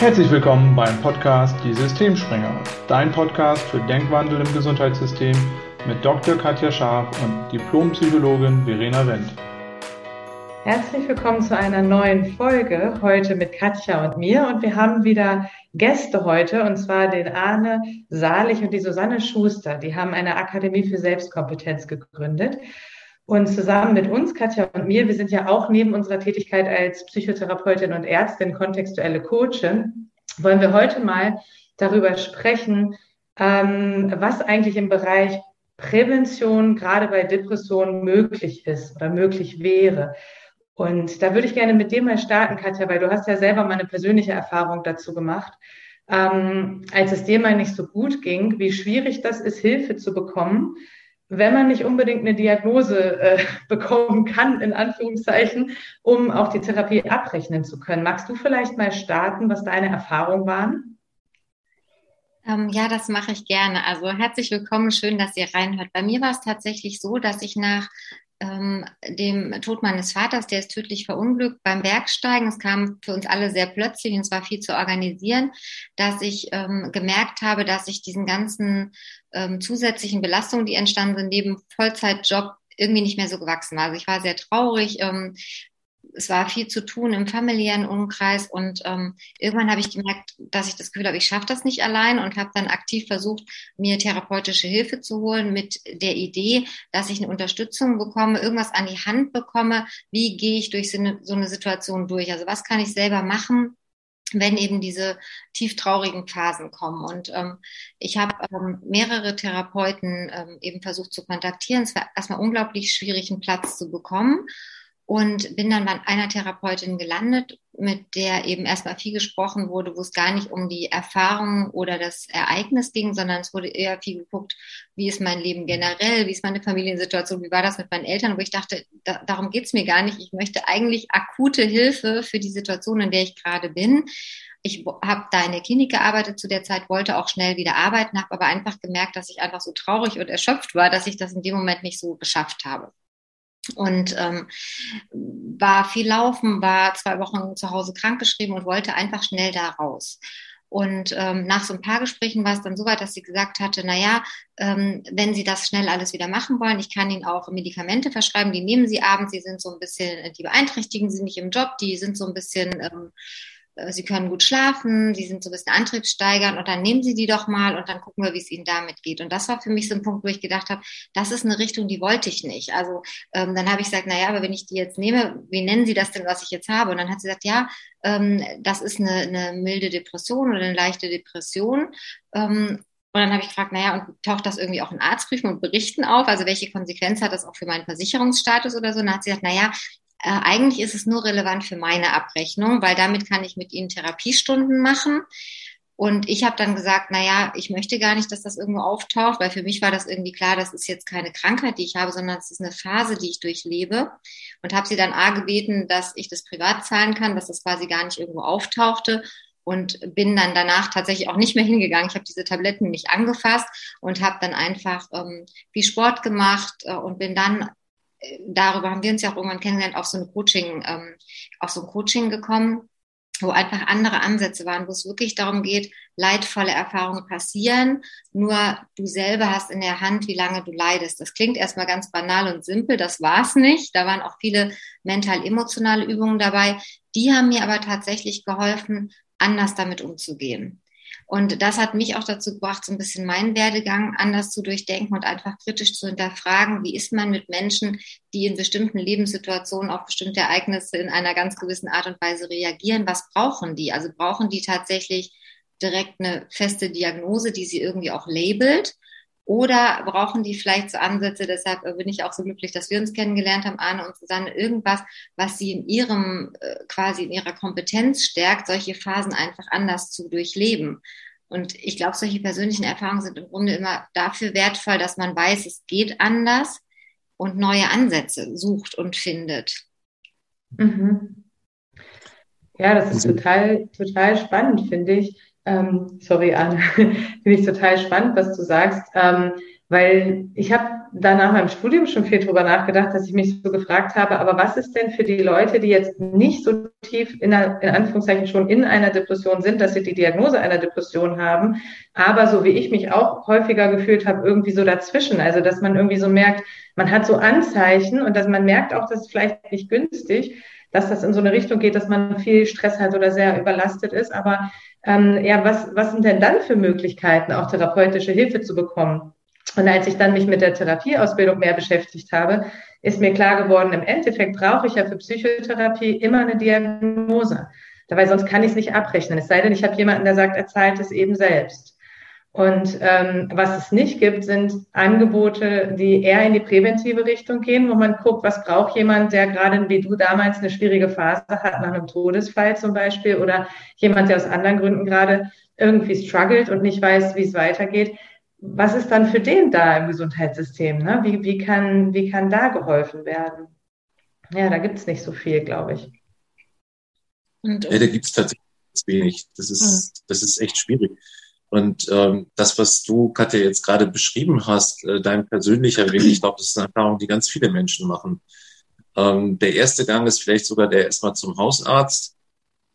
Herzlich willkommen beim Podcast Die Systemspringer, dein Podcast für Denkwandel im Gesundheitssystem mit Dr. Katja Scharf und Diplompsychologin Verena Wendt. Herzlich willkommen zu einer neuen Folge heute mit Katja und mir. Und wir haben wieder Gäste heute, und zwar den Arne Salich und die Susanne Schuster. Die haben eine Akademie für Selbstkompetenz gegründet. Und zusammen mit uns, Katja und mir, wir sind ja auch neben unserer Tätigkeit als Psychotherapeutin und Ärztin kontextuelle Coachin, wollen wir heute mal darüber sprechen, ähm, was eigentlich im Bereich Prävention gerade bei Depressionen möglich ist oder möglich wäre. Und da würde ich gerne mit dir mal starten, Katja, weil du hast ja selber mal eine persönliche Erfahrung dazu gemacht. Ähm, als es dir mal nicht so gut ging, wie schwierig das ist, Hilfe zu bekommen, wenn man nicht unbedingt eine Diagnose äh, bekommen kann, in Anführungszeichen, um auch die Therapie abrechnen zu können. Magst du vielleicht mal starten, was deine Erfahrungen waren? Ähm, ja, das mache ich gerne. Also herzlich willkommen, schön, dass ihr reinhört. Bei mir war es tatsächlich so, dass ich nach ähm, dem Tod meines Vaters, der ist tödlich verunglückt, beim Bergsteigen, es kam für uns alle sehr plötzlich und es war viel zu organisieren, dass ich ähm, gemerkt habe, dass ich diesen ganzen ähm, zusätzlichen Belastungen, die entstanden sind, neben Vollzeitjob irgendwie nicht mehr so gewachsen war. Also ich war sehr traurig, ähm, es war viel zu tun im familiären Umkreis und ähm, irgendwann habe ich gemerkt, dass ich das Gefühl habe, ich schaffe das nicht allein und habe dann aktiv versucht, mir therapeutische Hilfe zu holen mit der Idee, dass ich eine Unterstützung bekomme, irgendwas an die Hand bekomme, wie gehe ich durch so eine, so eine Situation durch, also was kann ich selber machen, wenn eben diese tieftraurigen Phasen kommen. Und ähm, ich habe ähm, mehrere Therapeuten ähm, eben versucht zu kontaktieren. Es war erstmal unglaublich schwierig, einen Platz zu bekommen und bin dann bei einer Therapeutin gelandet, mit der eben erstmal viel gesprochen wurde, wo es gar nicht um die Erfahrung oder das Ereignis ging, sondern es wurde eher viel geguckt, wie ist mein Leben generell, wie ist meine Familiensituation, wie war das mit meinen Eltern, wo ich dachte, da, darum geht's mir gar nicht. Ich möchte eigentlich akute Hilfe für die Situation, in der ich gerade bin. Ich habe da in der Klinik gearbeitet zu der Zeit, wollte auch schnell wieder arbeiten, habe aber einfach gemerkt, dass ich einfach so traurig und erschöpft war, dass ich das in dem Moment nicht so geschafft habe und ähm, war viel laufen, war zwei Wochen zu Hause krankgeschrieben und wollte einfach schnell da raus. Und ähm, nach so ein paar Gesprächen war es dann so weit, dass sie gesagt hatte, na ja, ähm, wenn Sie das schnell alles wieder machen wollen, ich kann Ihnen auch Medikamente verschreiben, die nehmen Sie abends, die sind so ein bisschen, die beeinträchtigen Sie nicht im Job, die sind so ein bisschen ähm, äh, sie können gut schlafen, sie sind so ein bisschen antriebssteigernd und dann nehmen Sie die doch mal und dann gucken wir, wie es Ihnen damit geht. Und das war für mich so ein Punkt, wo ich gedacht habe, das ist eine Richtung, die wollte ich nicht. Also ähm, dann habe ich gesagt, naja, aber wenn ich die jetzt nehme, wie nennen Sie das denn, was ich jetzt habe? Und dann hat sie gesagt, ja, ähm, das ist eine, eine milde Depression oder eine leichte Depression. Ähm, und dann habe ich gefragt, naja, und taucht das irgendwie auch in Arztbriefen und Berichten auf? Also welche Konsequenz hat das auch für meinen Versicherungsstatus oder so? Und dann hat sie gesagt, naja, äh, eigentlich ist es nur relevant für meine Abrechnung, weil damit kann ich mit Ihnen Therapiestunden machen. Und ich habe dann gesagt, na ja, ich möchte gar nicht, dass das irgendwo auftaucht, weil für mich war das irgendwie klar, das ist jetzt keine Krankheit, die ich habe, sondern es ist eine Phase, die ich durchlebe. Und habe sie dann A gebeten, dass ich das privat zahlen kann, dass das quasi gar nicht irgendwo auftauchte und bin dann danach tatsächlich auch nicht mehr hingegangen. Ich habe diese Tabletten nicht angefasst und habe dann einfach ähm, viel Sport gemacht äh, und bin dann darüber haben wir uns ja auch irgendwann kennengelernt, auf so ein Coaching, ähm, auf so ein Coaching gekommen, wo einfach andere Ansätze waren, wo es wirklich darum geht, leidvolle Erfahrungen passieren, nur du selber hast in der Hand, wie lange du leidest. Das klingt erstmal ganz banal und simpel, das war's nicht. Da waren auch viele mental-emotionale Übungen dabei. Die haben mir aber tatsächlich geholfen, anders damit umzugehen. Und das hat mich auch dazu gebracht, so ein bisschen meinen Werdegang anders zu durchdenken und einfach kritisch zu hinterfragen, wie ist man mit Menschen, die in bestimmten Lebenssituationen auf bestimmte Ereignisse in einer ganz gewissen Art und Weise reagieren. Was brauchen die? Also brauchen die tatsächlich direkt eine feste Diagnose, die sie irgendwie auch labelt? Oder brauchen die vielleicht so Ansätze, deshalb bin ich auch so glücklich, dass wir uns kennengelernt haben, Arne und Susanne, irgendwas, was sie in ihrem, äh, quasi in ihrer Kompetenz stärkt, solche Phasen einfach anders zu durchleben. Und ich glaube, solche persönlichen Erfahrungen sind im Grunde immer dafür wertvoll, dass man weiß, es geht anders und neue Ansätze sucht und findet. Mhm. Ja, das ist total, total spannend, finde ich ähm, sorry, Anne, finde ich total spannend, was du sagst, ähm, Weil ich habe da nach meinem Studium schon viel drüber nachgedacht, dass ich mich so gefragt habe, aber was ist denn für die Leute, die jetzt nicht so tief in, in Anführungszeichen schon in einer Depression sind, dass sie die Diagnose einer Depression haben, aber so wie ich mich auch häufiger gefühlt habe, irgendwie so dazwischen. Also dass man irgendwie so merkt, man hat so Anzeichen und dass man merkt auch, das ist vielleicht nicht günstig, dass das in so eine Richtung geht, dass man viel Stress hat oder sehr überlastet ist. Aber ähm, ja, was, was sind denn dann für Möglichkeiten, auch therapeutische Hilfe zu bekommen? Und als ich dann mich mit der Therapieausbildung mehr beschäftigt habe, ist mir klar geworden, im Endeffekt brauche ich ja für Psychotherapie immer eine Diagnose. Dabei sonst kann ich es nicht abrechnen. Es sei denn, ich habe jemanden, der sagt, er zahlt es eben selbst. Und ähm, was es nicht gibt, sind Angebote, die eher in die präventive Richtung gehen, wo man guckt, was braucht jemand, der gerade wie du damals eine schwierige Phase hat, nach einem Todesfall zum Beispiel, oder jemand, der aus anderen Gründen gerade irgendwie struggelt und nicht weiß, wie es weitergeht was ist dann für den da im Gesundheitssystem? Ne? Wie, wie, kann, wie kann da geholfen werden? Ja, da gibt es nicht so viel, glaube ich. Und, ja, da gibt es tatsächlich wenig. Das ist, mhm. das ist echt schwierig. Und ähm, das, was du, Katja, jetzt gerade beschrieben hast, äh, dein persönlicher Weg, ich glaube, das ist eine Erfahrung, die ganz viele Menschen machen. Ähm, der erste Gang ist vielleicht sogar der erstmal zum Hausarzt.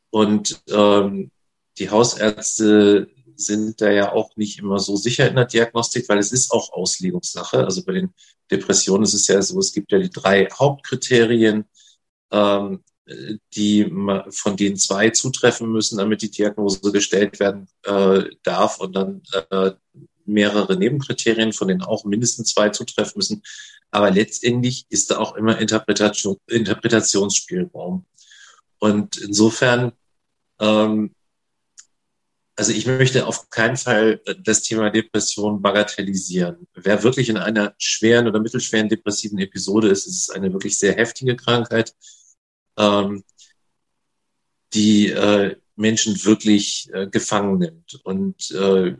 Und ähm, die Hausärzte sind da ja auch nicht immer so sicher in der Diagnostik, weil es ist auch Auslegungssache. Also bei den Depressionen ist es ja so, es gibt ja die drei Hauptkriterien, ähm, die von denen zwei zutreffen müssen, damit die Diagnose gestellt werden äh, darf und dann äh, mehrere Nebenkriterien, von denen auch mindestens zwei zutreffen müssen. Aber letztendlich ist da auch immer Interpretation, Interpretationsspielraum. Und insofern ähm, also ich möchte auf keinen Fall das Thema Depression bagatellisieren. Wer wirklich in einer schweren oder mittelschweren depressiven Episode ist, ist es eine wirklich sehr heftige Krankheit, ähm, die äh, Menschen wirklich äh, gefangen nimmt und äh,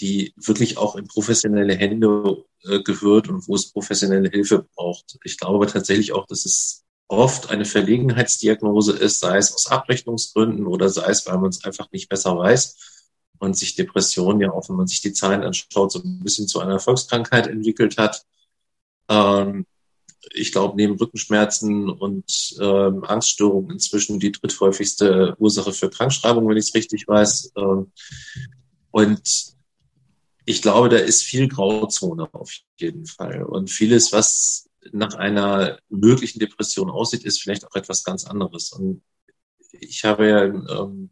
die wirklich auch in professionelle Hände äh, gehört und wo es professionelle Hilfe braucht. Ich glaube tatsächlich auch, dass es oft eine Verlegenheitsdiagnose ist, sei es aus Abrechnungsgründen oder sei es, weil man es einfach nicht besser weiß und sich Depression ja auch, wenn man sich die Zahlen anschaut, so ein bisschen zu einer Volkskrankheit entwickelt hat. Ähm, ich glaube, neben Rückenschmerzen und ähm, Angststörungen inzwischen die dritthäufigste Ursache für Krankschreibung, wenn ich es richtig weiß. Ähm, und ich glaube, da ist viel Grauzone auf jeden Fall. Und vieles, was nach einer möglichen Depression aussieht, ist vielleicht auch etwas ganz anderes. Und ich habe ja ähm,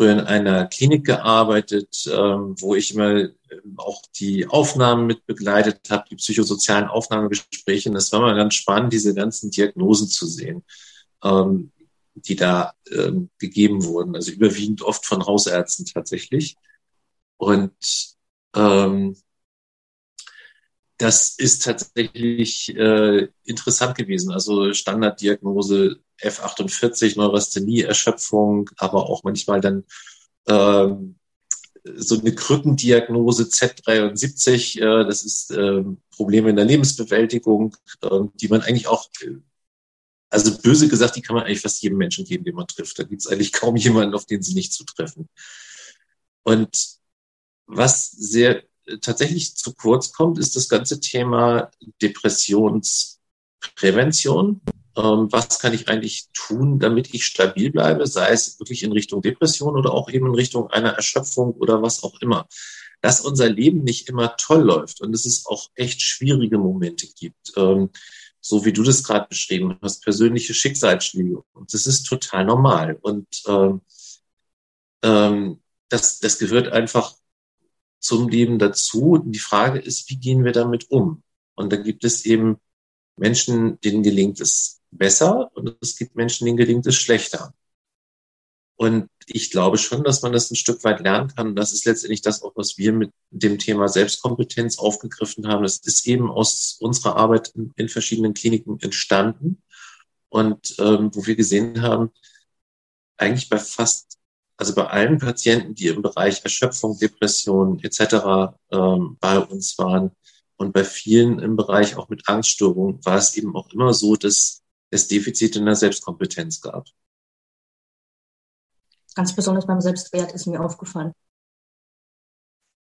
früher in einer Klinik gearbeitet, ähm, wo ich immer ähm, auch die Aufnahmen mit begleitet habe, die psychosozialen Aufnahmegespräche. Und das war mal ganz spannend, diese ganzen Diagnosen zu sehen, ähm, die da gegeben wurden. Also überwiegend oft von Hausärzten tatsächlich. Und ähm, das ist tatsächlich äh, interessant gewesen. Also Standarddiagnose F48, Neurasthenie, Erschöpfung, aber auch manchmal dann ähm, so eine Krückendiagnose Z73, äh, das ist äh, Probleme in der Lebensbewältigung, äh, die man eigentlich auch, äh, also böse gesagt, die kann man eigentlich fast jedem Menschen geben, den man trifft. Da gibt es eigentlich kaum jemanden, auf den sie nicht zutreffen. Und was sehr tatsächlich zu kurz kommt, ist das ganze Thema Depressionsprävention. Ähm, was kann ich eigentlich tun, damit ich stabil bleibe, sei es wirklich in Richtung Depression oder auch eben in Richtung einer Erschöpfung oder was auch immer. Dass unser Leben nicht immer toll läuft und dass es auch echt schwierige Momente gibt. Ähm, so wie du das gerade beschrieben hast, persönliche Schicksalsschläge. Und das ist total normal. Und ähm, ähm, das, das gehört einfach zum Leben dazu. Die Frage ist, wie gehen wir damit um? Und da gibt es eben Menschen, denen gelingt es besser und es gibt Menschen, denen gelingt es schlechter. Und ich glaube schon, dass man das ein Stück weit lernen kann. Und das ist letztendlich das auch, was wir mit dem Thema Selbstkompetenz aufgegriffen haben. Das ist eben aus unserer Arbeit in, verschiedenen Kliniken entstanden. Und ähm, wo wir gesehen haben, eigentlich bei fast also bei allen Patienten, die im Bereich Erschöpfung, Depression etc. Ähm, bei uns waren und bei vielen im Bereich auch mit Angststörungen, war es eben auch immer so, dass es Defizite in der Selbstkompetenz gab. Ganz besonders beim Selbstwert ist mir aufgefallen.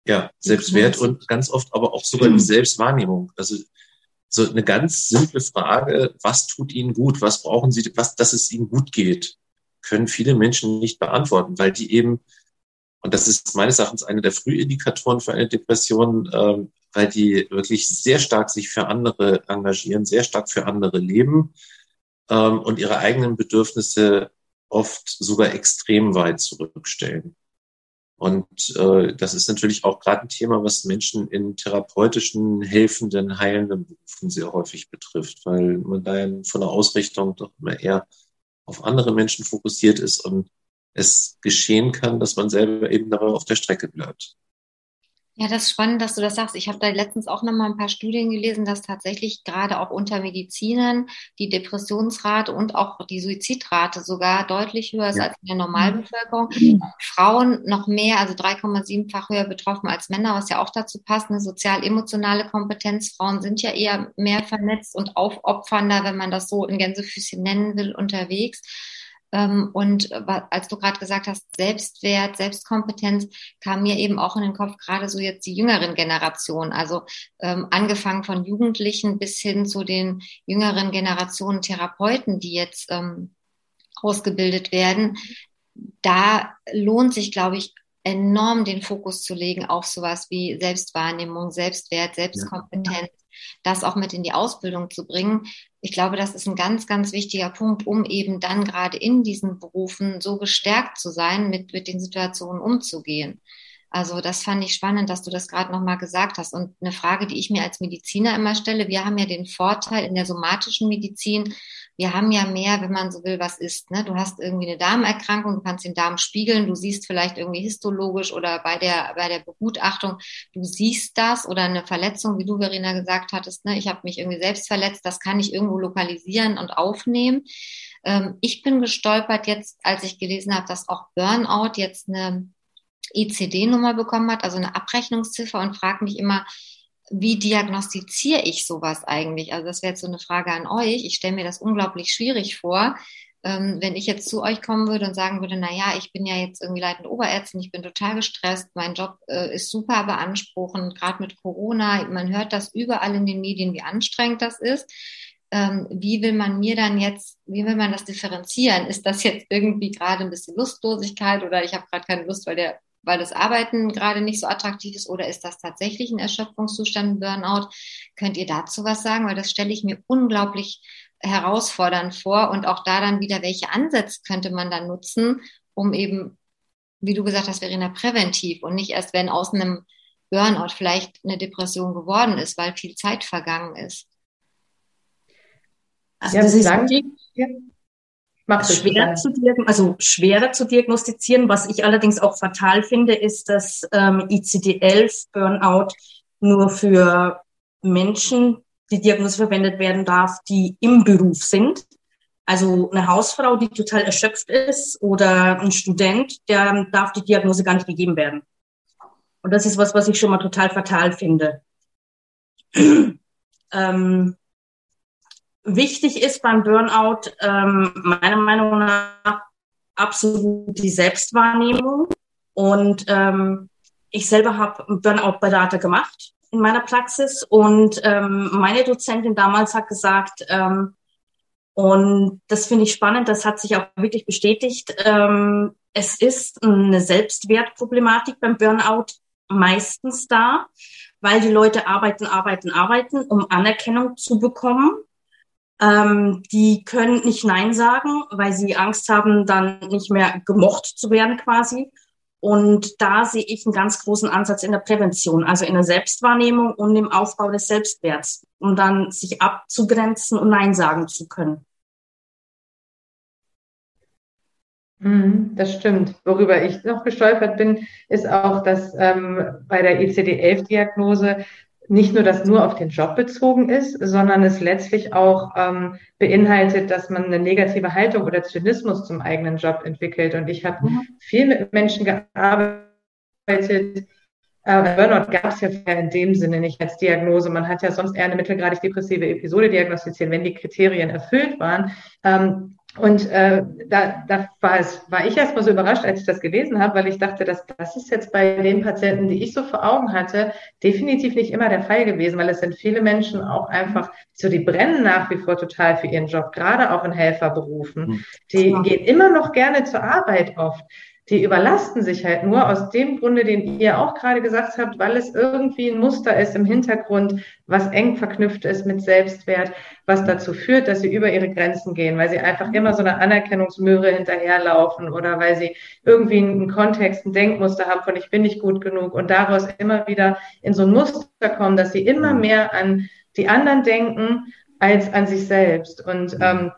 Ja, Selbstwert und ganz oft aber auch sogar die Selbstwahrnehmung. Also so eine ganz simple Frage, was tut Ihnen gut? Was brauchen Sie, was, dass es Ihnen gut geht? Können viele Menschen nicht beantworten, weil die eben, und das ist meines Erachtens eine der Frühindikatoren für eine Depression, ähm, weil die wirklich sehr stark sich für andere engagieren, sehr stark für andere leben ähm, und ihre eigenen Bedürfnisse oft sogar extrem weit zurückstellen. Und äh, das ist natürlich auch gerade ein Thema, was Menschen in therapeutischen, helfenden, heilenden Berufen sehr häufig betrifft, weil man da von der Ausrichtung doch immer eher auf andere Menschen fokussiert ist und es geschehen kann, dass man selber eben dabei auf der Strecke bleibt. Ja, das ist spannend, dass du das sagst. Ich habe da letztens auch noch mal ein paar Studien gelesen, dass tatsächlich gerade auch unter Medizinern die Depressionsrate und auch die Suizidrate sogar deutlich höher ist ja. als in der Normalbevölkerung. Mhm. Frauen noch mehr, also 3,7-fach höher betroffen als Männer, was ja auch dazu passt. Eine sozial-emotionale Kompetenz. Frauen sind ja eher mehr vernetzt und aufopfernder, wenn man das so in Gänsefüßchen nennen will, unterwegs. Ähm, und als du gerade gesagt hast, Selbstwert, Selbstkompetenz, kam mir eben auch in den Kopf, gerade so jetzt die jüngeren Generationen, also ähm, angefangen von Jugendlichen bis hin zu den jüngeren Generationen Therapeuten, die jetzt ähm, ausgebildet werden. Da lohnt sich, glaube ich, enorm den Fokus zu legen auf sowas wie Selbstwahrnehmung, Selbstwert, Selbstkompetenz, ja. Das auch mit in die Ausbildung zu bringen, ich glaube, das ist ein ganz, ganz wichtiger Punkt, um eben dann gerade in diesen Berufen so gestärkt zu sein, mit, mit den Situationen umzugehen. Also das fand ich spannend, dass du das gerade nochmal gesagt hast. Und eine Frage, die ich mir als Mediziner immer stelle, wir haben ja den Vorteil in der somatischen Medizin, wir haben ja mehr, wenn man so will, was ist. Ne? Du hast irgendwie eine Darmerkrankung, du kannst den Darm spiegeln, du siehst vielleicht irgendwie histologisch oder bei der, bei der Begutachtung, du siehst das oder eine Verletzung, wie du, Verena, gesagt hattest, ne? ich habe mich irgendwie selbst verletzt, das kann ich irgendwo lokalisieren und aufnehmen. Ähm, ich bin gestolpert jetzt, als ich gelesen habe, dass auch Burnout jetzt eine ICD-Nummer bekommen hat, also eine Abrechnungsziffer und frage mich immer, wie diagnostiziere ich sowas eigentlich? Also das wäre jetzt so eine Frage an euch. Ich stelle mir das unglaublich schwierig vor, ähm, wenn ich jetzt zu euch kommen würde und sagen würde, na ja, ich bin ja jetzt irgendwie leitende Oberärztin, ich bin total gestresst, mein Job äh, ist super beanspruchend, gerade mit Corona, man hört das überall in den Medien, wie anstrengend das ist. Ähm, wie will man mir dann jetzt, wie will man das differenzieren? Ist das jetzt irgendwie gerade ein bisschen Lustlosigkeit oder ich habe gerade keine Lust, weil der weil das Arbeiten gerade nicht so attraktiv ist oder ist das tatsächlich ein Erschöpfungszustand, ein Burnout? Könnt ihr dazu was sagen? Weil das stelle ich mir unglaublich herausfordernd vor und auch da dann wieder, welche Ansätze könnte man dann nutzen, um eben, wie du gesagt hast, Verena, präventiv und nicht erst, wenn aus einem Burnout vielleicht eine Depression geworden ist, weil viel Zeit vergangen ist. Also ja, das ist ja. Macht schwer zu also schwerer zu diagnostizieren. Was ich allerdings auch fatal finde, ist, dass ähm, ICD-11 Burnout nur für Menschen die Diagnose verwendet werden darf, die im Beruf sind. Also eine Hausfrau, die total erschöpft ist oder ein Student, der darf die Diagnose gar nicht gegeben werden. Und das ist was, was ich schon mal total fatal finde. ähm, Wichtig ist beim Burnout ähm, meiner Meinung nach absolut die Selbstwahrnehmung. Und ähm, ich selber habe Burnout-Berater gemacht in meiner Praxis und ähm, meine Dozentin damals hat gesagt, ähm, und das finde ich spannend, das hat sich auch wirklich bestätigt, ähm, es ist eine Selbstwertproblematik beim Burnout meistens da, weil die Leute arbeiten, arbeiten, arbeiten, um Anerkennung zu bekommen ähm, die können nicht Nein sagen, weil sie Angst haben, dann nicht mehr gemocht zu werden quasi. Und da sehe ich einen ganz großen Ansatz in der Prävention, also in der Selbstwahrnehmung und im Aufbau des Selbstwerts, um dann sich abzugrenzen und Nein sagen zu können. Mhm, das stimmt. Worüber ich noch gestolpert bin, ist auch, dass ähm, bei der ICD-11-Diagnose nicht nur das nur auf den Job bezogen ist, sondern es letztlich auch ähm, beinhaltet, dass man eine negative Haltung oder Zynismus zum eigenen Job entwickelt. Und ich habe mhm. viel mit Menschen gearbeitet. Äh, Burnout gab es ja in dem Sinne nicht als Diagnose. Man hat ja sonst eher eine mittelgradig depressive Episode diagnostiziert, wenn die Kriterien erfüllt waren. Ähm, und äh, da, da war, es, war ich erstmal so überrascht, als ich das gelesen habe, weil ich dachte, dass das ist jetzt bei den Patienten, die ich so vor Augen hatte, definitiv nicht immer der Fall gewesen, weil es sind viele Menschen auch einfach, so die brennen nach wie vor total für ihren Job, gerade auch in Helferberufen. Hm. Die gehen immer noch gerne zur Arbeit oft die überlasten sich halt nur aus dem Grunde, den ihr auch gerade gesagt habt, weil es irgendwie ein Muster ist im Hintergrund, was eng verknüpft ist mit Selbstwert, was dazu führt, dass sie über ihre Grenzen gehen, weil sie einfach immer so eine Anerkennungsmöhre hinterherlaufen oder weil sie irgendwie einen Kontext, ein Denkmuster haben von ich bin nicht gut genug und daraus immer wieder in so ein Muster kommen, dass sie immer mehr an die anderen denken als an sich selbst. Und ähm,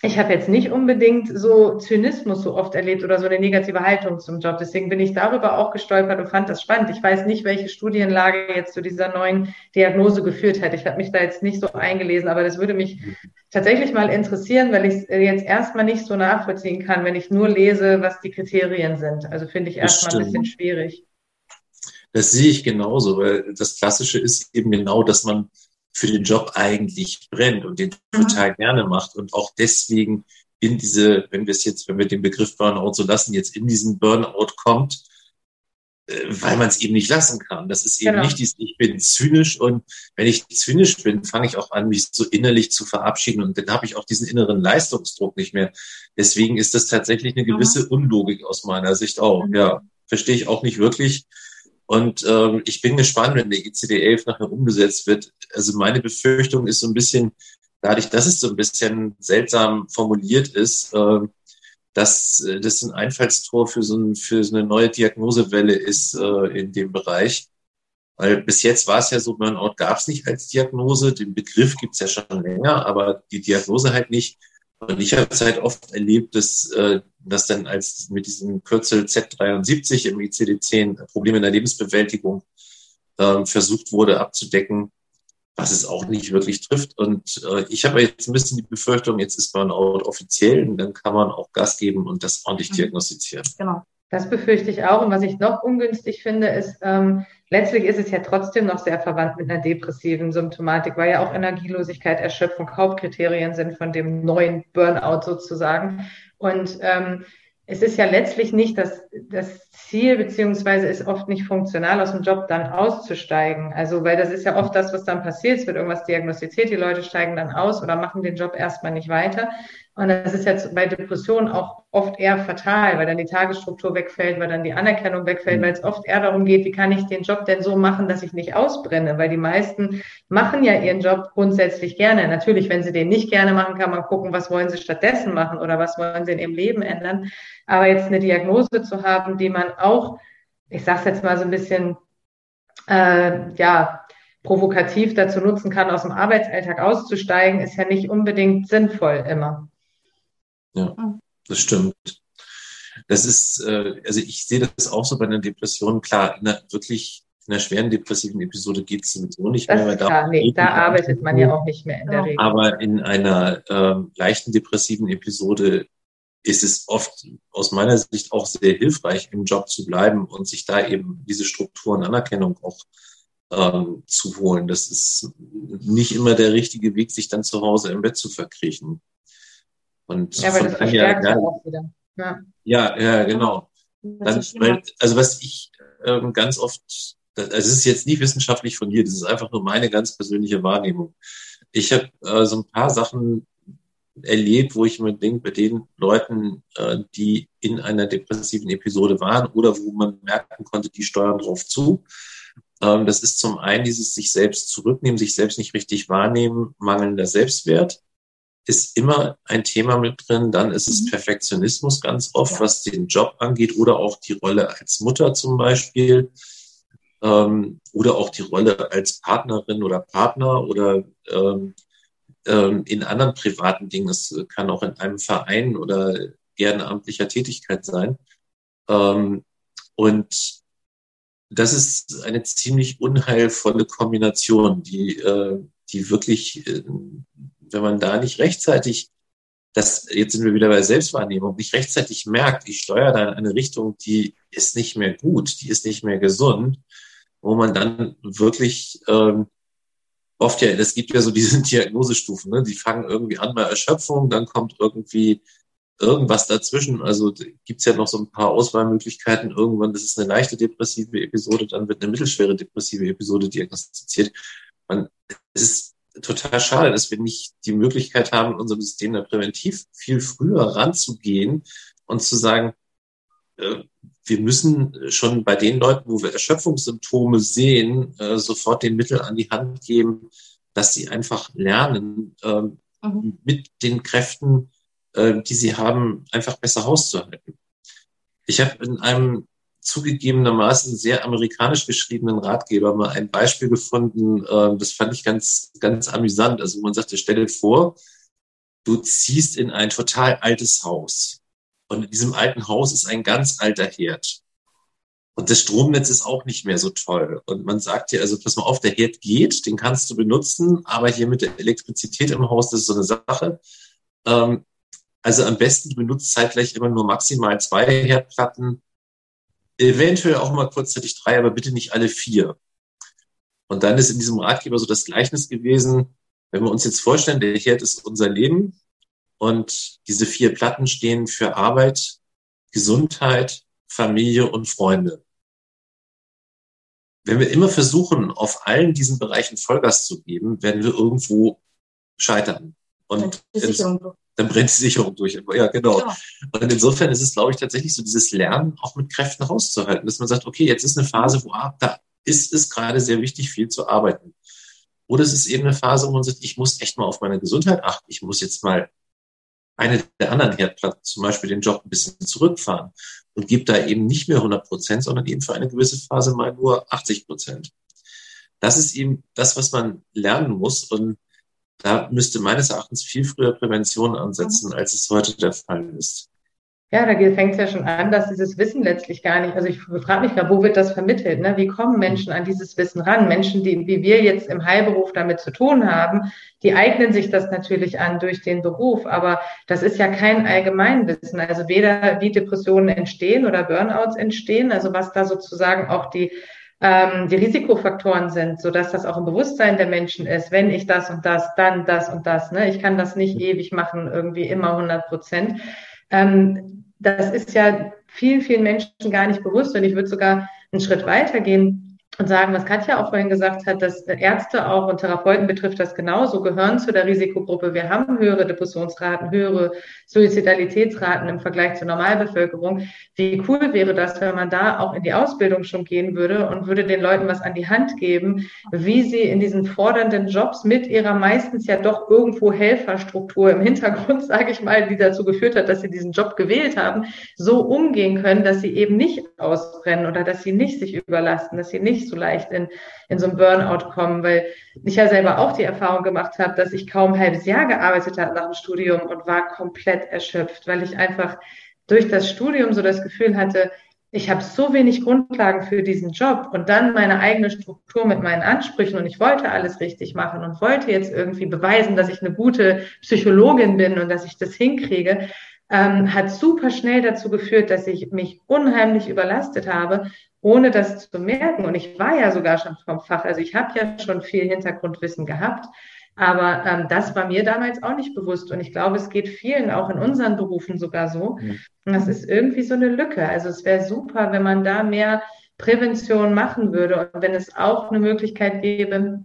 ich habe jetzt nicht unbedingt so Zynismus so oft erlebt oder so eine negative Haltung zum Job. Deswegen bin ich darüber auch gestolpert und fand das spannend. Ich weiß nicht, welche Studienlage jetzt zu dieser neuen Diagnose geführt hat. Ich habe mich da jetzt nicht so eingelesen, aber das würde mich tatsächlich mal interessieren, weil ich es jetzt erstmal nicht so nachvollziehen kann, wenn ich nur lese, was die Kriterien sind. Also finde ich erstmal ein bisschen schwierig. Das sehe ich genauso, weil das Klassische ist eben genau, dass man für den Job eigentlich brennt und den mhm. total gerne macht und auch deswegen in diese, wenn wir es jetzt, wenn wir den Begriff Burnout so lassen, jetzt in diesen Burnout kommt, äh, weil man es eben nicht lassen kann. Das ist eben genau. nicht dieses, ich bin zynisch und wenn ich zynisch bin, fange ich auch an, mich so innerlich zu verabschieden und dann habe ich auch diesen inneren Leistungsdruck nicht mehr. Deswegen ist das tatsächlich eine gewisse mhm. Unlogik aus meiner Sicht auch. Mhm. Ja, verstehe ich auch nicht wirklich. Und ähm, ich bin gespannt, wenn der ICD-11 nachher umgesetzt wird. Also meine Befürchtung ist so ein bisschen, dadurch, dass es so ein bisschen seltsam formuliert ist, äh, dass das ein Einfallstor für so, ein, für so eine neue Diagnosewelle ist äh, in dem Bereich. Weil bis jetzt war es ja so, Burnout gab es nicht als Diagnose. Den Begriff gibt es ja schon länger, aber die Diagnose halt nicht. Und ich habe es halt oft erlebt, dass, äh, dass dann als mit diesem Kürzel Z73 im ICD-10 Probleme in der Lebensbewältigung äh, versucht wurde abzudecken, was es auch nicht wirklich trifft. Und äh, ich habe jetzt ein bisschen die Befürchtung, jetzt ist Burnout offiziell und dann kann man auch Gas geben und das ordentlich mhm. diagnostizieren. Genau. Das befürchte ich auch. Und was ich noch ungünstig finde, ist, ähm, letztlich ist es ja trotzdem noch sehr verwandt mit einer depressiven Symptomatik, weil ja auch Energielosigkeit, Erschöpfung Hauptkriterien sind von dem neuen Burnout sozusagen. Und ähm, es ist ja letztlich nicht das, das Ziel, beziehungsweise ist oft nicht funktional, aus dem Job dann auszusteigen. Also, weil das ist ja oft das, was dann passiert. Es wird irgendwas diagnostiziert, die Leute steigen dann aus oder machen den Job erstmal nicht weiter. Und das ist jetzt bei Depressionen auch oft eher fatal, weil dann die Tagesstruktur wegfällt, weil dann die Anerkennung wegfällt, mhm. weil es oft eher darum geht, wie kann ich den Job denn so machen, dass ich nicht ausbrenne, weil die meisten machen ja ihren Job grundsätzlich gerne. Natürlich, wenn sie den nicht gerne machen, kann man gucken, was wollen sie stattdessen machen oder was wollen sie in ihrem Leben ändern. Aber jetzt eine Diagnose zu haben, die man auch, ich sage es jetzt mal so ein bisschen, äh, ja, provokativ dazu nutzen kann, aus dem Arbeitsalltag auszusteigen, ist ja nicht unbedingt sinnvoll immer. Ja, das stimmt. Das ist, äh, also ich sehe das auch so bei einer Depression. Klar, in einer wirklich in einer schweren depressiven Episode geht es sowieso nicht das mehr. Ist klar, nee, da arbeitet man ja auch nicht mehr in der Regel. Aber in einer ähm, leichten depressiven Episode ist es oft aus meiner Sicht auch sehr hilfreich, im Job zu bleiben und sich da eben diese Strukturen Anerkennung auch ähm, zu holen. Das ist nicht immer der richtige Weg, sich dann zu Hause im Bett zu verkriechen. Und ja, aber das verstärkt ja, auch wieder. Ja, ja, ja genau. Dann, weil, also was ich ähm, ganz oft, also es ist jetzt nicht wissenschaftlich von dir, das ist einfach nur meine ganz persönliche Wahrnehmung. Ich habe äh, so ein paar Sachen erlebt, wo ich mir denke, bei den Leuten, äh, die in einer depressiven Episode waren oder wo man merken konnte, die steuern drauf zu. Ähm, das ist zum einen dieses sich selbst zurücknehmen, sich selbst nicht richtig wahrnehmen, mangelnder Selbstwert ist immer ein Thema mit drin. Dann ist es mhm. Perfektionismus ganz oft, ja. was den Job angeht oder auch die Rolle als Mutter zum Beispiel ähm, oder auch die Rolle als Partnerin oder Partner oder ähm, ähm, in anderen privaten Dingen. Es kann auch in einem Verein oder ehrenamtlicher Tätigkeit sein. Ähm, und das ist eine ziemlich unheilvolle Kombination, die, äh, die wirklich äh, wenn man da nicht rechtzeitig, das, jetzt sind wir wieder bei Selbstwahrnehmung, nicht rechtzeitig merkt, ich steuere da in eine Richtung, die ist nicht mehr gut, die ist nicht mehr gesund, wo man dann wirklich ähm, oft ja, es gibt ja so diese Diagnosestufen, ne? die fangen irgendwie an bei Erschöpfung, dann kommt irgendwie irgendwas dazwischen. Also gibt's ja noch so ein paar Auswahlmöglichkeiten. Irgendwann ist es eine leichte depressive Episode, dann wird eine mittelschwere depressive Episode diagnostiziert. Man, es ist total schade, dass wir nicht die Möglichkeit haben, in unserem System da präventiv viel früher ranzugehen und zu sagen, äh, wir müssen schon bei den Leuten, wo wir Erschöpfungssymptome sehen, äh, sofort den Mittel an die Hand geben, dass sie einfach lernen, ähm, mhm. mit den Kräften, äh, die sie haben, einfach besser hauszuhalten. Ich habe in einem zugegebenermaßen sehr amerikanisch geschriebenen Ratgeber mal ein Beispiel gefunden, das fand ich ganz, ganz amüsant. Also man sagte, stell dir vor, du ziehst in ein total altes Haus. Und in diesem alten Haus ist ein ganz alter Herd. Und das Stromnetz ist auch nicht mehr so toll. Und man sagt dir, also pass mal auf, der Herd geht, den kannst du benutzen, aber hier mit der Elektrizität im Haus, das ist so eine Sache. Ähm, also am besten, du benutzt zeitgleich immer nur maximal zwei Herdplatten, eventuell auch mal kurzzeitig drei, aber bitte nicht alle vier. Und dann ist in diesem Ratgeber so das Gleichnis gewesen, wenn wir uns jetzt vorstellen, der Herd ist unser Leben und diese vier Platten stehen für Arbeit, Gesundheit, Familie und Freunde. Wenn wir immer versuchen, auf allen diesen Bereichen Vollgas zu geben, werden wir irgendwo scheitern. Und dann brennt die Sicherung durch. Ja, genau. Ja. Und insofern ist es, glaube ich, tatsächlich so dieses Lernen auch mit Kräften rauszuhalten, dass man sagt, okay, jetzt ist eine Phase, wo ah, da ist es gerade sehr wichtig, viel zu arbeiten. Oder es ist eben eine Phase, wo man sagt, ich muss echt mal auf meine Gesundheit achten. Ich muss jetzt mal eine der anderen Herdplatten, zum Beispiel den Job ein bisschen zurückfahren und gebe da eben nicht mehr 100 Prozent, sondern eben für eine gewisse Phase mal nur 80 Prozent. Das ist eben das, was man lernen muss und da müsste meines Erachtens viel früher Prävention ansetzen, als es heute der Fall ist. Ja, da fängt es ja schon an, dass dieses Wissen letztlich gar nicht, also ich frage mich gerade, wo wird das vermittelt? Ne? Wie kommen Menschen an dieses Wissen ran? Menschen, die wie wir jetzt im Heilberuf damit zu tun haben, die eignen sich das natürlich an durch den Beruf, aber das ist ja kein Allgemeinwissen. Also weder wie Depressionen entstehen oder Burnouts entstehen, also was da sozusagen auch die ähm, die Risikofaktoren sind, so dass das auch im Bewusstsein der Menschen ist. Wenn ich das und das, dann das und das. Ne? Ich kann das nicht ewig machen, irgendwie immer 100 Prozent. Ähm, das ist ja vielen, vielen Menschen gar nicht bewusst und ich würde sogar einen Schritt weitergehen und sagen, was Katja auch vorhin gesagt hat, dass Ärzte auch und Therapeuten betrifft das genauso, gehören zu der Risikogruppe. Wir haben höhere Depressionsraten, höhere Suizidalitätsraten im Vergleich zur Normalbevölkerung. Wie cool wäre das, wenn man da auch in die Ausbildung schon gehen würde und würde den Leuten was an die Hand geben, wie sie in diesen fordernden Jobs mit ihrer meistens ja doch irgendwo Helferstruktur im Hintergrund, sage ich mal, die dazu geführt hat, dass sie diesen Job gewählt haben, so umgehen können, dass sie eben nicht ausbrennen oder dass sie nicht sich überlasten, dass sie nicht so leicht in, in so ein Burnout kommen, weil ich ja selber auch die Erfahrung gemacht habe, dass ich kaum ein halbes Jahr gearbeitet habe nach dem Studium und war komplett erschöpft, weil ich einfach durch das Studium so das Gefühl hatte, ich habe so wenig Grundlagen für diesen Job und dann meine eigene Struktur mit meinen Ansprüchen und ich wollte alles richtig machen und wollte jetzt irgendwie beweisen, dass ich eine gute Psychologin bin und dass ich das hinkriege, ähm, hat super schnell dazu geführt, dass ich mich unheimlich überlastet habe ohne das zu merken. Und ich war ja sogar schon vom Fach, also ich habe ja schon viel Hintergrundwissen gehabt. Aber ähm, das war mir damals auch nicht bewusst. Und ich glaube, es geht vielen auch in unseren Berufen sogar so. Und das ist irgendwie so eine Lücke. Also es wäre super, wenn man da mehr Prävention machen würde und wenn es auch eine Möglichkeit gäbe,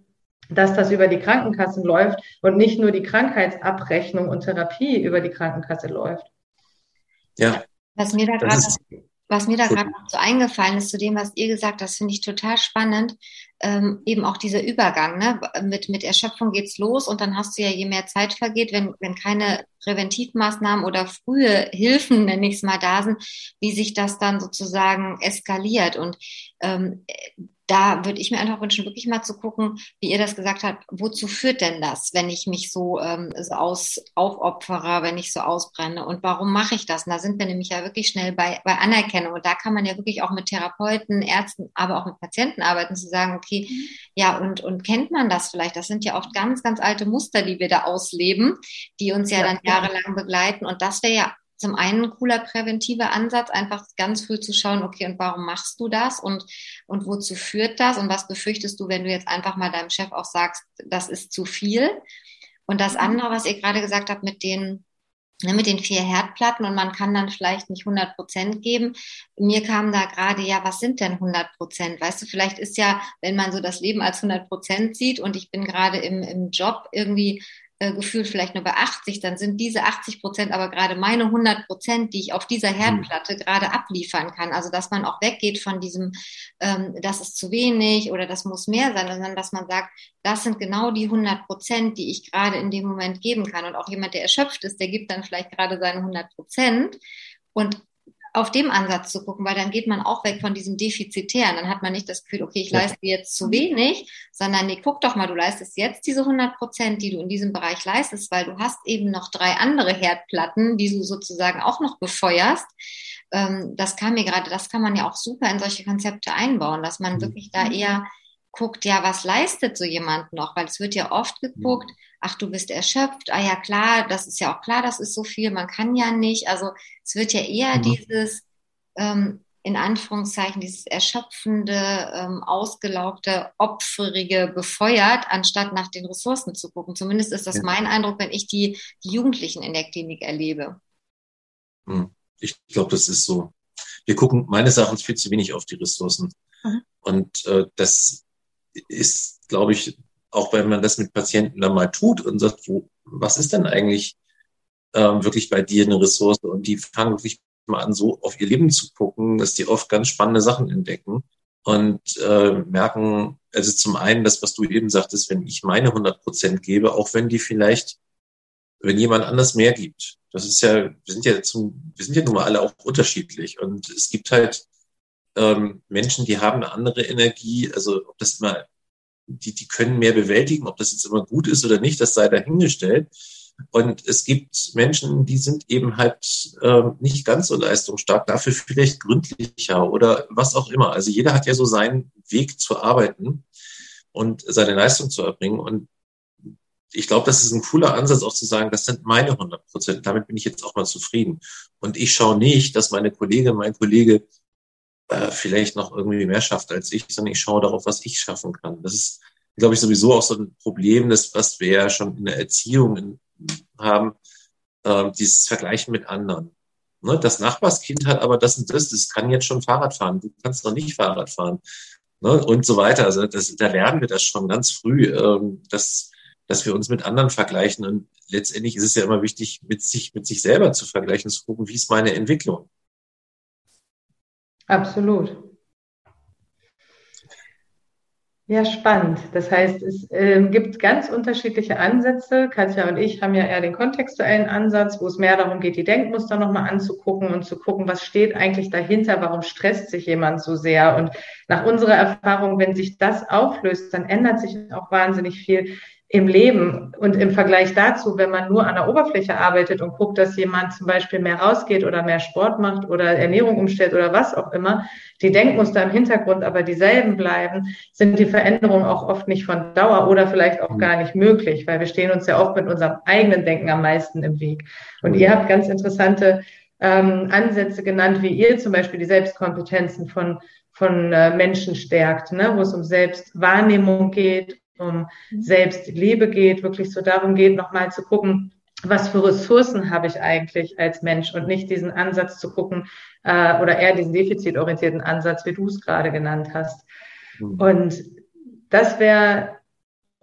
dass das über die Krankenkassen läuft und nicht nur die Krankheitsabrechnung und Therapie über die Krankenkasse läuft. Ja. Was mir da gerade was mir da gerade noch so eingefallen ist zu dem, was ihr gesagt habt, das finde ich total spannend. Ähm, eben auch dieser Übergang, ne? Mit, mit Erschöpfung geht's los und dann hast du ja, je mehr Zeit vergeht, wenn, wenn keine Präventivmaßnahmen oder frühe Hilfen, nenne ich es mal, da sind, wie sich das dann sozusagen eskaliert. Und ähm, da würde ich mir einfach wünschen, wirklich mal zu gucken, wie ihr das gesagt habt, wozu führt denn das, wenn ich mich so, ähm, so aus, aufopfere, wenn ich so ausbrenne und warum mache ich das? Und da sind wir nämlich ja wirklich schnell bei, bei Anerkennung und da kann man ja wirklich auch mit Therapeuten, Ärzten, aber auch mit Patienten arbeiten, zu sagen, okay, mhm. ja, und, und kennt man das vielleicht? Das sind ja oft ganz, ganz alte Muster, die wir da ausleben, die uns ja, ja dann jahrelang begleiten und das wäre ja zum einen ein cooler präventiver Ansatz, einfach ganz früh zu schauen, okay, und warum machst du das und, und wozu führt das und was befürchtest du, wenn du jetzt einfach mal deinem Chef auch sagst, das ist zu viel. Und das mhm. andere, was ihr gerade gesagt habt mit den ne, mit den vier Herdplatten und man kann dann vielleicht nicht 100 Prozent geben. Mir kam da gerade, ja, was sind denn 100 Prozent? Weißt du, vielleicht ist ja, wenn man so das Leben als 100 Prozent sieht und ich bin gerade im, im Job irgendwie äh, gefühlt vielleicht nur bei 80, dann sind diese 80 Prozent aber gerade meine 100 Prozent, die ich auf dieser hm. Herdplatte gerade abliefern kann. Also dass man auch weggeht von diesem, ähm, das ist zu wenig oder das muss mehr sein, sondern dass man sagt, das sind genau die 100 Prozent, die ich gerade in dem Moment geben kann. Und auch jemand, der erschöpft ist, der gibt dann vielleicht gerade seine 100 Prozent. Und auf dem Ansatz zu gucken, weil dann geht man auch weg von diesem Defizitären. Dann hat man nicht das Gefühl, okay, ich leiste jetzt zu wenig, sondern nee, guck doch mal, du leistest jetzt diese 100 Prozent, die du in diesem Bereich leistest, weil du hast eben noch drei andere Herdplatten, die du sozusagen auch noch befeuerst. Ähm, das kam mir gerade, das kann man ja auch super in solche Konzepte einbauen, dass man mhm. wirklich da eher guckt, ja, was leistet so jemand noch? Weil es wird ja oft geguckt, ach, du bist erschöpft, ah ja klar, das ist ja auch klar, das ist so viel, man kann ja nicht. Also es wird ja eher mhm. dieses, ähm, in Anführungszeichen, dieses erschöpfende, ähm, ausgelaugte, opferige befeuert, anstatt nach den Ressourcen zu gucken. Zumindest ist das ja. mein Eindruck, wenn ich die, die Jugendlichen in der Klinik erlebe. Hm. Ich glaube, das ist so. Wir gucken meines Erachtens viel zu wenig auf die Ressourcen. Mhm. Und äh, das ist, glaube ich, auch wenn man das mit Patienten dann mal tut und sagt, wo, was ist denn eigentlich ähm, wirklich bei dir eine Ressource? Und die fangen wirklich mal an, so auf ihr Leben zu gucken, dass die oft ganz spannende Sachen entdecken und äh, merken, also zum einen das, was du eben sagtest, wenn ich meine 100 Prozent gebe, auch wenn die vielleicht, wenn jemand anders mehr gibt. Das ist ja, wir sind ja zum, wir sind ja nun mal alle auch unterschiedlich und es gibt halt ähm, Menschen, die haben eine andere Energie, also ob das immer die, die können mehr bewältigen. Ob das jetzt immer gut ist oder nicht, das sei dahingestellt. Und es gibt Menschen, die sind eben halt äh, nicht ganz so leistungsstark, dafür vielleicht gründlicher oder was auch immer. Also jeder hat ja so seinen Weg zu arbeiten und seine Leistung zu erbringen. Und ich glaube, das ist ein cooler Ansatz, auch zu sagen, das sind meine 100 Prozent. Damit bin ich jetzt auch mal zufrieden. Und ich schaue nicht, dass meine Kollegin, mein Kollege äh, vielleicht noch irgendwie mehr schafft als ich, sondern ich schaue darauf, was ich schaffen kann. Das ist, glaube ich, sowieso auch so ein Problem, das, was wir ja schon in der Erziehung in, haben, äh, dieses Vergleichen mit anderen. Ne, das Nachbarskind hat aber das und das, das kann jetzt schon Fahrrad fahren, du kannst noch nicht Fahrrad fahren. Ne, und so weiter. Also das, da lernen wir das schon ganz früh, ähm, dass, dass wir uns mit anderen vergleichen. Und letztendlich ist es ja immer wichtig, mit sich, mit sich selber zu vergleichen, zu gucken, wie ist meine Entwicklung. Absolut. Ja, spannend. Das heißt, es äh, gibt ganz unterschiedliche Ansätze. Katja und ich haben ja eher den kontextuellen Ansatz, wo es mehr darum geht, die Denkmuster nochmal anzugucken und zu gucken, was steht eigentlich dahinter, warum stresst sich jemand so sehr. Und nach unserer Erfahrung, wenn sich das auflöst, dann ändert sich auch wahnsinnig viel im Leben. Und im Vergleich dazu, wenn man nur an der Oberfläche arbeitet und guckt, dass jemand zum Beispiel mehr rausgeht oder mehr Sport macht oder Ernährung umstellt oder was auch immer, die Denkmuster im Hintergrund aber dieselben bleiben, sind die Veränderungen auch oft nicht von Dauer oder vielleicht auch gar nicht möglich, weil wir stehen uns ja oft mit unserem eigenen Denken am meisten im Weg. Und ihr habt ganz interessante ähm, Ansätze genannt, wie ihr zum Beispiel die Selbstkompetenzen von von äh, Menschen stärkt, ne? wo es um Selbstwahrnehmung geht, um mhm. Selbstliebe geht, wirklich so darum geht, nochmal zu gucken, was für Ressourcen habe ich eigentlich als Mensch und nicht diesen Ansatz zu gucken äh, oder eher diesen defizitorientierten Ansatz, wie du es gerade genannt hast. Mhm. Und das wäre,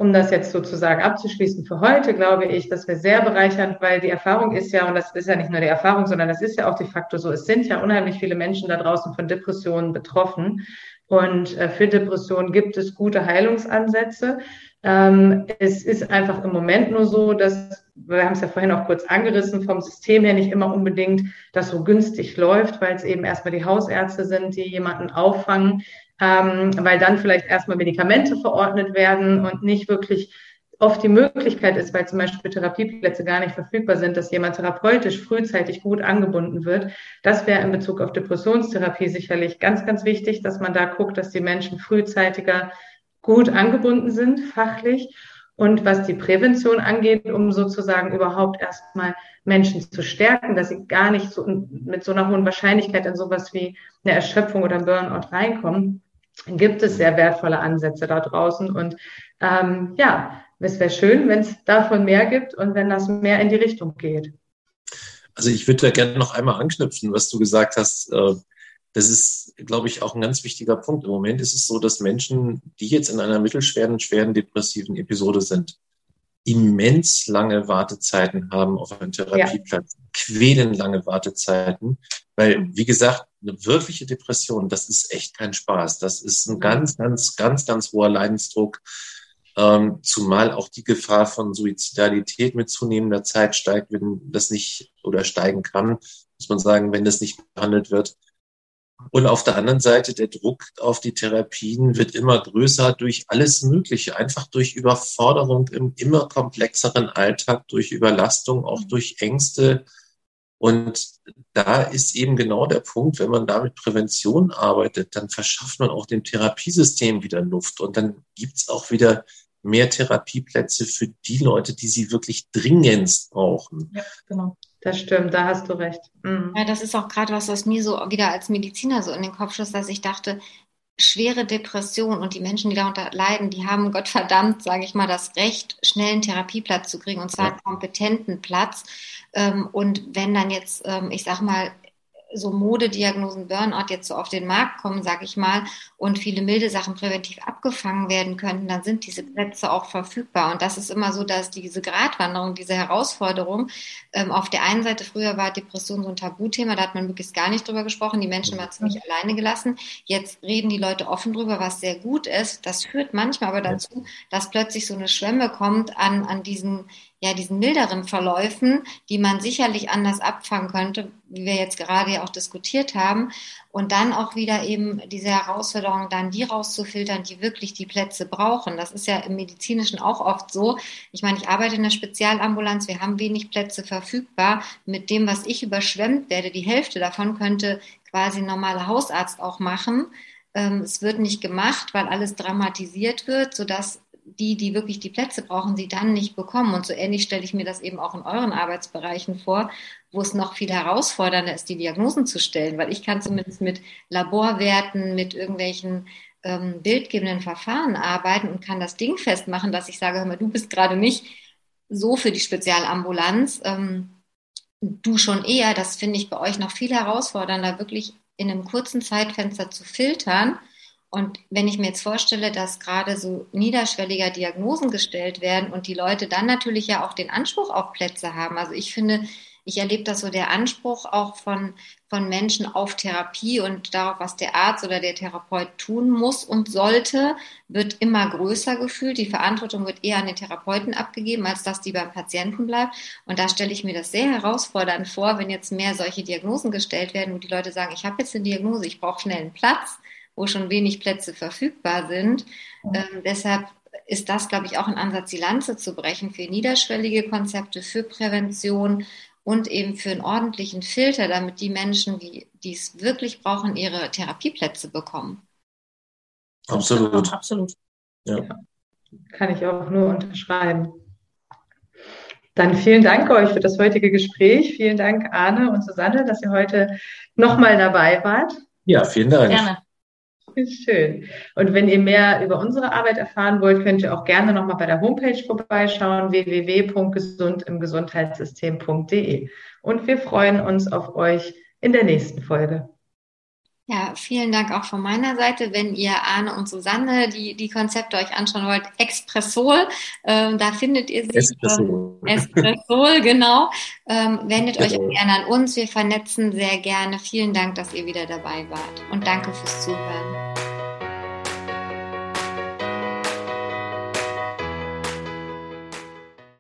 um das jetzt sozusagen abzuschließen für heute, glaube ich, das wäre sehr bereichernd, weil die Erfahrung ist ja, und das ist ja nicht nur die Erfahrung, sondern das ist ja auch de facto so, es sind ja unheimlich viele Menschen da draußen von Depressionen betroffen. Und äh, für Depressionen gibt es gute Heilungsansätze. Ähm, es ist einfach im Moment nur so, dass, wir haben es ja vorhin auch kurz angerissen, vom System her nicht immer unbedingt das so günstig läuft, weil es eben erstmal die Hausärzte sind, die jemanden auffangen, ähm, weil dann vielleicht erstmal Medikamente verordnet werden und nicht wirklich oft die Möglichkeit ist, weil zum Beispiel Therapieplätze gar nicht verfügbar sind, dass jemand therapeutisch frühzeitig gut angebunden wird. Das wäre in Bezug auf Depressionstherapie sicherlich ganz, ganz wichtig, dass man da guckt, dass die Menschen frühzeitiger gut angebunden sind, fachlich. Und was die Prävention angeht, um sozusagen überhaupt erstmal Menschen zu stärken, dass sie gar nicht so mit so einer hohen Wahrscheinlichkeit in sowas wie eine Erschöpfung oder Burnout reinkommen, gibt es sehr wertvolle Ansätze da draußen. Und ähm, ja, es wäre schön, wenn es davon mehr gibt und wenn das mehr in die Richtung geht. Also ich würde da gerne noch einmal anknüpfen, was du gesagt hast. Äh, das ist, glaube ich, auch ein ganz wichtiger Punkt. Im Moment ist es so, dass Menschen, die jetzt in einer mittelschweren, schweren depressiven Episode sind, immens lange Wartezeiten haben auf einen Therapieplatz, ja. quälen lange Wartezeiten, weil, mhm. wie gesagt, eine wirkliche Depression, das ist echt kein Spaß. Das ist ein ganz, ganz, ganz, ganz hoher Leidensdruck. Ähm, zumal auch die Gefahr von Suizidalität mit zunehmender Zeit steigt, wenn das nicht oder steigen kann, muss man sagen, wenn das nicht behandelt wird. Und auf der anderen Seite, der Druck auf die Therapien wird immer größer durch alles Mögliche, einfach durch Überforderung im immer komplexeren Alltag, durch Überlastung, auch durch Ängste. Und da ist eben genau der Punkt, wenn man da mit Prävention arbeitet, dann verschafft man auch dem Therapiesystem wieder Luft und dann gibt's auch wieder mehr Therapieplätze für die Leute, die sie wirklich dringendst brauchen. Ja, genau. Das stimmt, da hast du recht. Mhm. Ja, das ist auch gerade was, was mir so wieder als Mediziner so in den Kopf schoss, dass ich dachte, schwere Depression und die Menschen, die darunter leiden, die haben Gott verdammt, sage ich mal, das Recht, schnell einen Therapieplatz zu kriegen und zwar einen kompetenten Platz. Ähm, und wenn dann jetzt, ähm, ich sag mal, so Modediagnosen Burnout jetzt so auf den Markt kommen, sage ich mal, und viele milde Sachen präventiv abgefangen werden könnten, dann sind diese Plätze auch verfügbar. Und das ist immer so, dass diese Gratwanderung, diese Herausforderung, ähm, auf der einen Seite früher war Depression so ein Tabuthema, da hat man möglichst gar nicht drüber gesprochen, die Menschen waren ziemlich mhm. alleine gelassen. Jetzt reden die Leute offen drüber, was sehr gut ist. Das führt manchmal aber dazu, dass plötzlich so eine Schwemme kommt an, an diesen ja, diesen milderen Verläufen, die man sicherlich anders abfangen könnte, wie wir jetzt gerade ja auch diskutiert haben. Und dann auch wieder eben diese Herausforderung, dann die rauszufiltern, die wirklich die Plätze brauchen. Das ist ja im Medizinischen auch oft so. Ich meine, ich arbeite in der Spezialambulanz, wir haben wenig Plätze verfügbar. Mit dem, was ich überschwemmt werde, die Hälfte davon könnte quasi ein normaler Hausarzt auch machen. Ähm, es wird nicht gemacht, weil alles dramatisiert wird, sodass die, die wirklich die Plätze brauchen, sie dann nicht bekommen. Und so ähnlich stelle ich mir das eben auch in euren Arbeitsbereichen vor, wo es noch viel herausfordernder ist, die Diagnosen zu stellen, weil ich kann zumindest mit Laborwerten, mit irgendwelchen ähm, bildgebenden Verfahren arbeiten und kann das Ding festmachen, dass ich sage, hör mal, du bist gerade nicht so für die Spezialambulanz. Ähm, du schon eher, das finde ich bei euch noch viel herausfordernder, wirklich in einem kurzen Zeitfenster zu filtern und wenn ich mir jetzt vorstelle, dass gerade so niederschwelliger Diagnosen gestellt werden und die Leute dann natürlich ja auch den Anspruch auf Plätze haben. Also ich finde, ich erlebe das so, der Anspruch auch von, von Menschen auf Therapie und darauf, was der Arzt oder der Therapeut tun muss und sollte, wird immer größer gefühlt. Die Verantwortung wird eher an den Therapeuten abgegeben, als dass die beim Patienten bleibt. Und da stelle ich mir das sehr herausfordernd vor, wenn jetzt mehr solche Diagnosen gestellt werden, wo die Leute sagen, ich habe jetzt eine Diagnose, ich brauche schnell einen Platz wo schon wenig Plätze verfügbar sind. Ähm, deshalb ist das, glaube ich, auch ein Ansatz, die Lanze zu brechen für niederschwellige Konzepte, für Prävention und eben für einen ordentlichen Filter, damit die Menschen, die es wirklich brauchen, ihre Therapieplätze bekommen. Absolut. Absolut. Ja. ja. Kann ich auch nur unterschreiben. Dann vielen Dank euch für das heutige Gespräch. Vielen Dank, Arne und Susanne, dass ihr heute nochmal dabei wart. Ja, vielen Dank. Gerne. Schön. Und wenn ihr mehr über unsere Arbeit erfahren wollt, könnt ihr auch gerne nochmal bei der Homepage vorbeischauen, www.gesundimgesundheitssystem.de. Und wir freuen uns auf euch in der nächsten Folge. Ja, vielen Dank auch von meiner Seite. Wenn ihr Arne und Susanne die, die Konzepte euch anschauen wollt, Expressol, ähm, da findet ihr sie. Espressol. Ähm, Espressol, genau. Ähm, wendet genau. euch gerne an uns. Wir vernetzen sehr gerne. Vielen Dank, dass ihr wieder dabei wart. Und danke fürs Zuhören.